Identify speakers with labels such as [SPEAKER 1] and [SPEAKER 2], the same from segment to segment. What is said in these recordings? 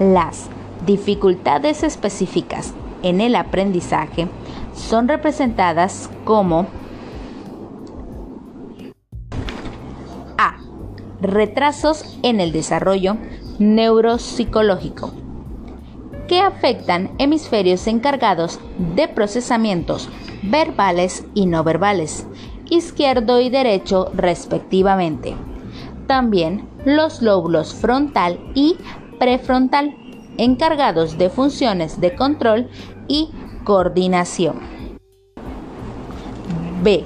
[SPEAKER 1] Las dificultades específicas en el aprendizaje son representadas como A. Retrasos en el desarrollo neuropsicológico que afectan hemisferios encargados de procesamientos verbales y no verbales, izquierdo y derecho respectivamente. También los lóbulos frontal y prefrontal, encargados de funciones de control y coordinación. B.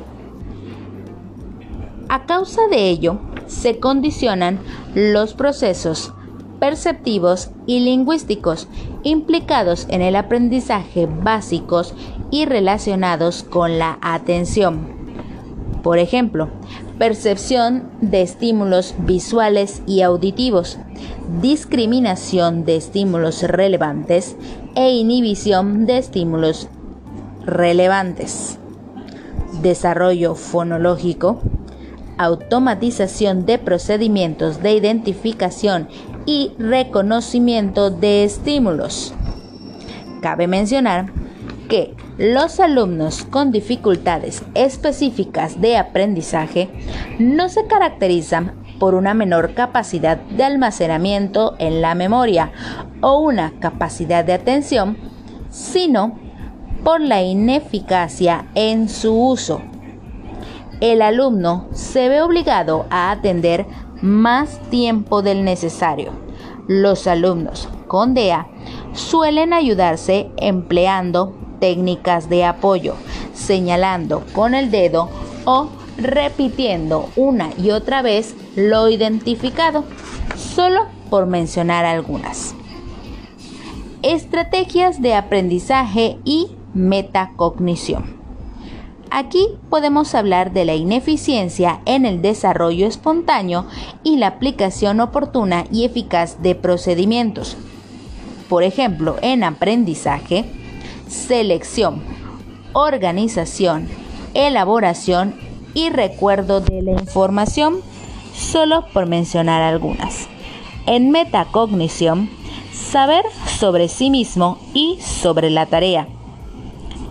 [SPEAKER 1] A causa de ello, se condicionan los procesos perceptivos y lingüísticos implicados en el aprendizaje básicos y relacionados con la atención. Por ejemplo, percepción de estímulos visuales y auditivos, discriminación de estímulos relevantes e inhibición de estímulos relevantes. Desarrollo fonológico, automatización de procedimientos de identificación y reconocimiento de estímulos. Cabe mencionar que los alumnos con dificultades específicas de aprendizaje no se caracterizan por una menor capacidad de almacenamiento en la memoria o una capacidad de atención, sino por la ineficacia en su uso. El alumno se ve obligado a atender más tiempo del necesario. Los alumnos con DEA suelen ayudarse empleando técnicas de apoyo, señalando con el dedo o repitiendo una y otra vez lo identificado, solo por mencionar algunas. Estrategias de aprendizaje y metacognición. Aquí podemos hablar de la ineficiencia en el desarrollo espontáneo y la aplicación oportuna y eficaz de procedimientos. Por ejemplo, en aprendizaje, selección, organización, elaboración y recuerdo de la información, solo por mencionar algunas. En metacognición, saber sobre sí mismo y sobre la tarea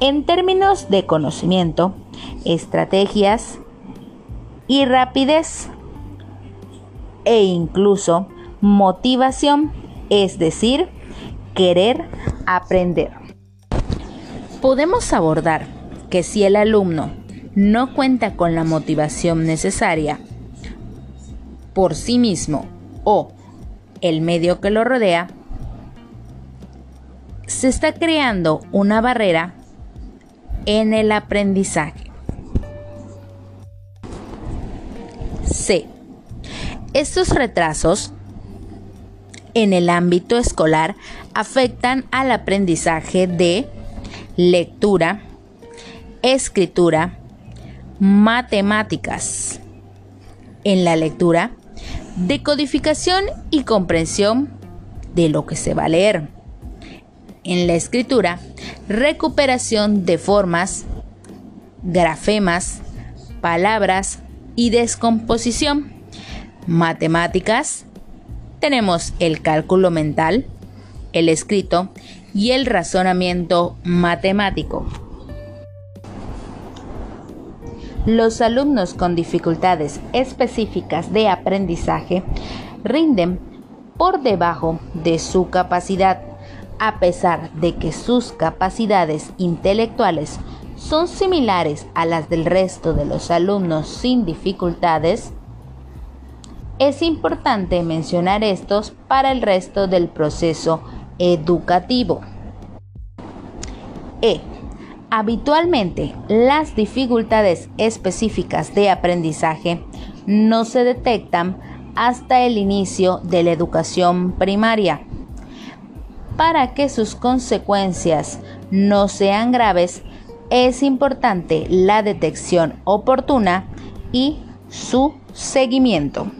[SPEAKER 1] en términos de conocimiento, estrategias y rapidez e incluso motivación, es decir, querer aprender. Podemos abordar que si el alumno no cuenta con la motivación necesaria por sí mismo o el medio que lo rodea, se está creando una barrera en el aprendizaje. C. Estos retrasos en el ámbito escolar afectan al aprendizaje de lectura, escritura, matemáticas. En la lectura, decodificación y comprensión de lo que se va a leer. En la escritura, recuperación de formas, grafemas, palabras y descomposición. Matemáticas, tenemos el cálculo mental, el escrito y el razonamiento matemático. Los alumnos con dificultades específicas de aprendizaje rinden por debajo de su capacidad a pesar de que sus capacidades intelectuales son similares a las del resto de los alumnos sin dificultades, es importante mencionar estos para el resto del proceso educativo. E. Habitualmente, las dificultades específicas de aprendizaje no se detectan hasta el inicio de la educación primaria para que sus consecuencias no sean graves, es importante la detección oportuna y su seguimiento.